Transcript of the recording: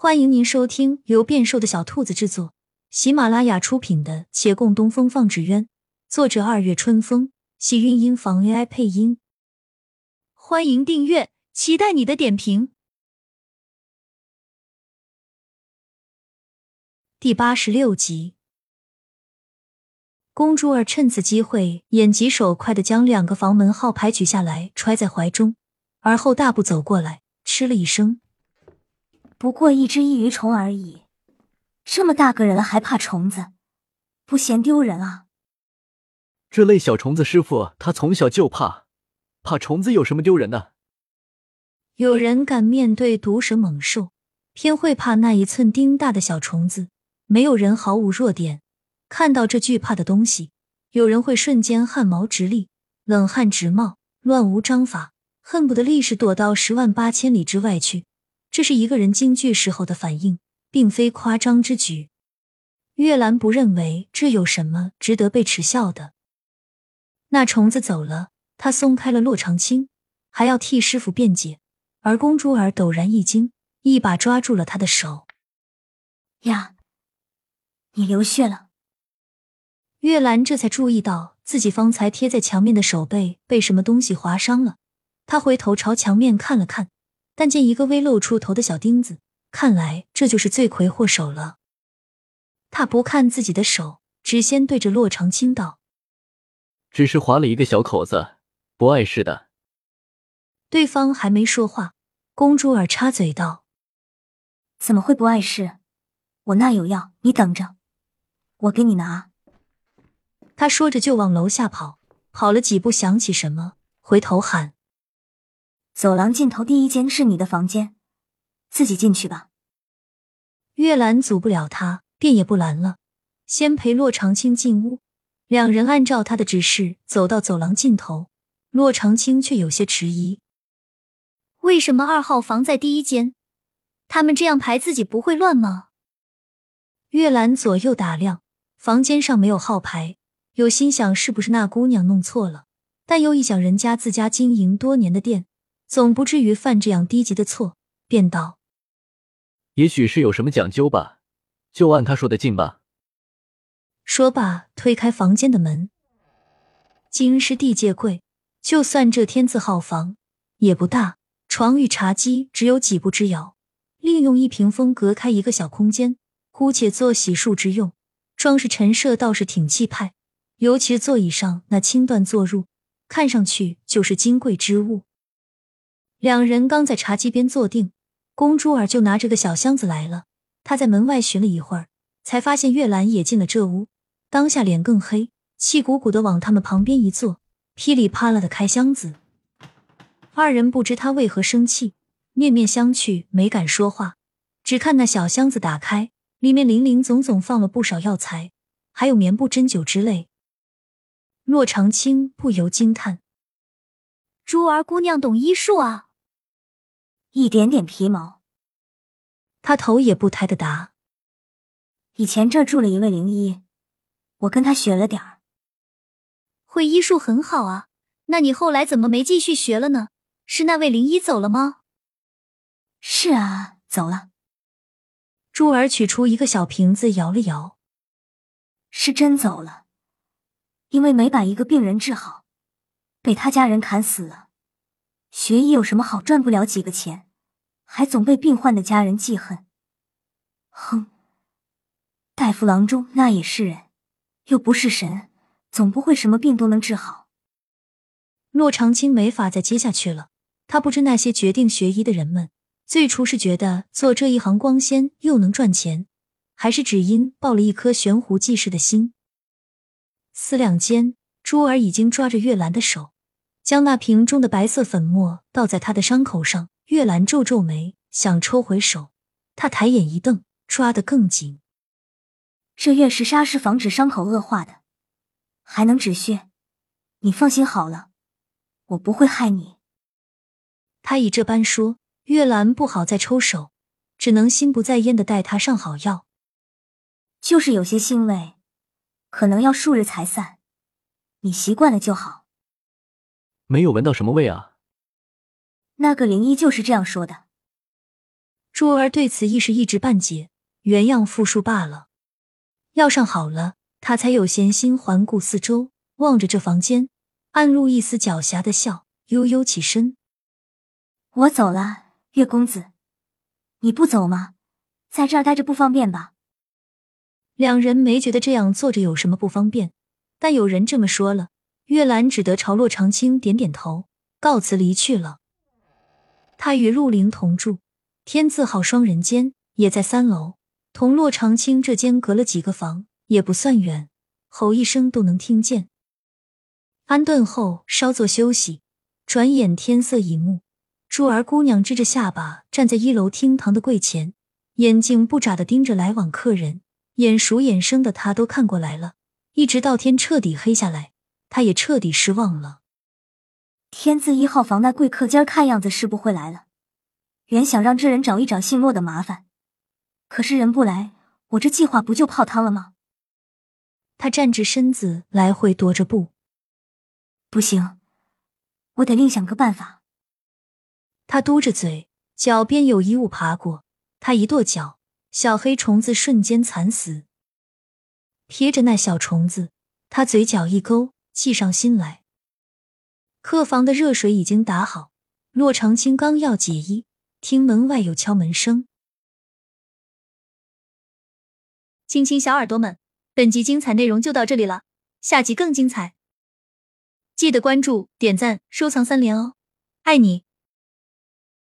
欢迎您收听由变瘦的小兔子制作、喜马拉雅出品的《且共东风放纸鸢》，作者二月春风，喜韵音房 AI 配音。欢迎订阅，期待你的点评。第八十六集，公主儿趁此机会，眼疾手快的将两个房门号牌取下来，揣在怀中，而后大步走过来，嗤了一声。不过一只异鱼虫而已，这么大个人了还怕虫子，不嫌丢人啊？这类小虫子，师傅他从小就怕，怕虫子有什么丢人的？有人敢面对毒蛇猛兽，偏会怕那一寸丁大的小虫子；没有人毫无弱点，看到这惧怕的东西，有人会瞬间汗毛直立，冷汗直冒，乱无章法，恨不得立时躲到十万八千里之外去。这是一个人惊惧时候的反应，并非夸张之举。月兰不认为这有什么值得被耻笑的。那虫子走了，他松开了洛长青，还要替师傅辩解，而公主儿陡然一惊，一把抓住了他的手。呀，你流血了！月兰这才注意到自己方才贴在墙面的手背被什么东西划伤了，她回头朝墙面看了看。但见一个微露出头的小钉子，看来这就是罪魁祸首了。他不看自己的手，只先对着洛长青道：“只是划了一个小口子，不碍事的。”对方还没说话，公主儿插嘴道：“怎么会不碍事？我那有药，你等着，我给你拿。”他说着就往楼下跑，跑了几步想起什么，回头喊。走廊尽头第一间是你的房间，自己进去吧。月兰阻不了他，便也不拦了，先陪洛长青进屋。两人按照他的指示走到走廊尽头，洛长青却有些迟疑：“为什么二号房在第一间？他们这样排，自己不会乱吗？”月兰左右打量，房间上没有号牌，有心想是不是那姑娘弄错了，但又一想人家自家经营多年的店。总不至于犯这样低级的错，便道：“也许是有什么讲究吧，就按他说的进吧。”说罢，推开房间的门。金师地界贵，就算这天字号房也不大，床与茶几只有几步之遥，另用一屏风隔开一个小空间，姑且做洗漱之用。装饰陈设倒是挺气派，尤其座椅上那青缎坐褥，看上去就是金贵之物。两人刚在茶几边坐定，公珠儿就拿着个小箱子来了。他在门外寻了一会儿，才发现月兰也进了这屋，当下脸更黑，气鼓鼓的往他们旁边一坐，噼里啪啦的开箱子。二人不知他为何生气，面面相觑，没敢说话。只看那小箱子打开，里面零零总总放了不少药材，还有棉布、针灸之类。骆长青不由惊叹：“珠儿姑娘懂医术啊！”一点点皮毛，他头也不抬的答：“以前这儿住了一位灵医，我跟他学了点儿。会医术很好啊，那你后来怎么没继续学了呢？是那位灵医走了吗？”“是啊，走了。”珠儿取出一个小瓶子，摇了摇，“是真走了，因为没把一个病人治好，被他家人砍死了。学医有什么好？赚不了几个钱。”还总被病患的家人记恨。哼，大夫郎中那也是人，又不是神，总不会什么病都能治好。骆长青没法再接下去了。他不知那些决定学医的人们，最初是觉得做这一行光鲜又能赚钱，还是只因抱了一颗悬壶济世的心。思量间，珠儿已经抓着月兰的手，将那瓶中的白色粉末倒在他的伤口上。月兰皱皱眉，想抽回手，他抬眼一瞪，抓得更紧。这月石沙是防止伤口恶化的，还能止血。你放心好了，我不会害你。他已这般说，月兰不好再抽手，只能心不在焉的带他上好药。就是有些腥味，可能要数日才散，你习惯了就好。没有闻到什么味啊。那个灵医就是这样说的。珠儿对此亦是一知半解，原样复述罢了。药上好了，他才有闲心环顾四周，望着这房间，暗露一丝狡黠的笑，悠悠起身：“我走了，月公子，你不走吗？在这儿待着不方便吧？”两人没觉得这样坐着有什么不方便，但有人这么说了，月兰只得朝洛长青点点头，告辞离去了。他与陆凌同住。天字号双人间也在三楼，同洛长青这间隔了几个房，也不算远，吼一声都能听见。安顿后稍作休息，转眼天色已暮。珠儿姑娘支着下巴站在一楼厅堂的柜前，眼睛不眨的盯着来往客人，眼熟眼生的她都看过来了。一直到天彻底黑下来，她也彻底失望了。天字一号房那贵客今儿看样子是不会来了。原想让这人找一找姓骆的麻烦，可是人不来，我这计划不就泡汤了吗？他站直身子，来回踱着步。不行，我得另想个办法。他嘟着嘴，脚边有衣物爬过，他一跺脚，小黑虫子瞬间惨死。瞥着那小虫子，他嘴角一勾，计上心来。客房的热水已经打好，洛长青刚要解衣。听门外有敲门声，亲亲小耳朵们，本集精彩内容就到这里了，下集更精彩，记得关注、点赞、收藏三连哦，爱你！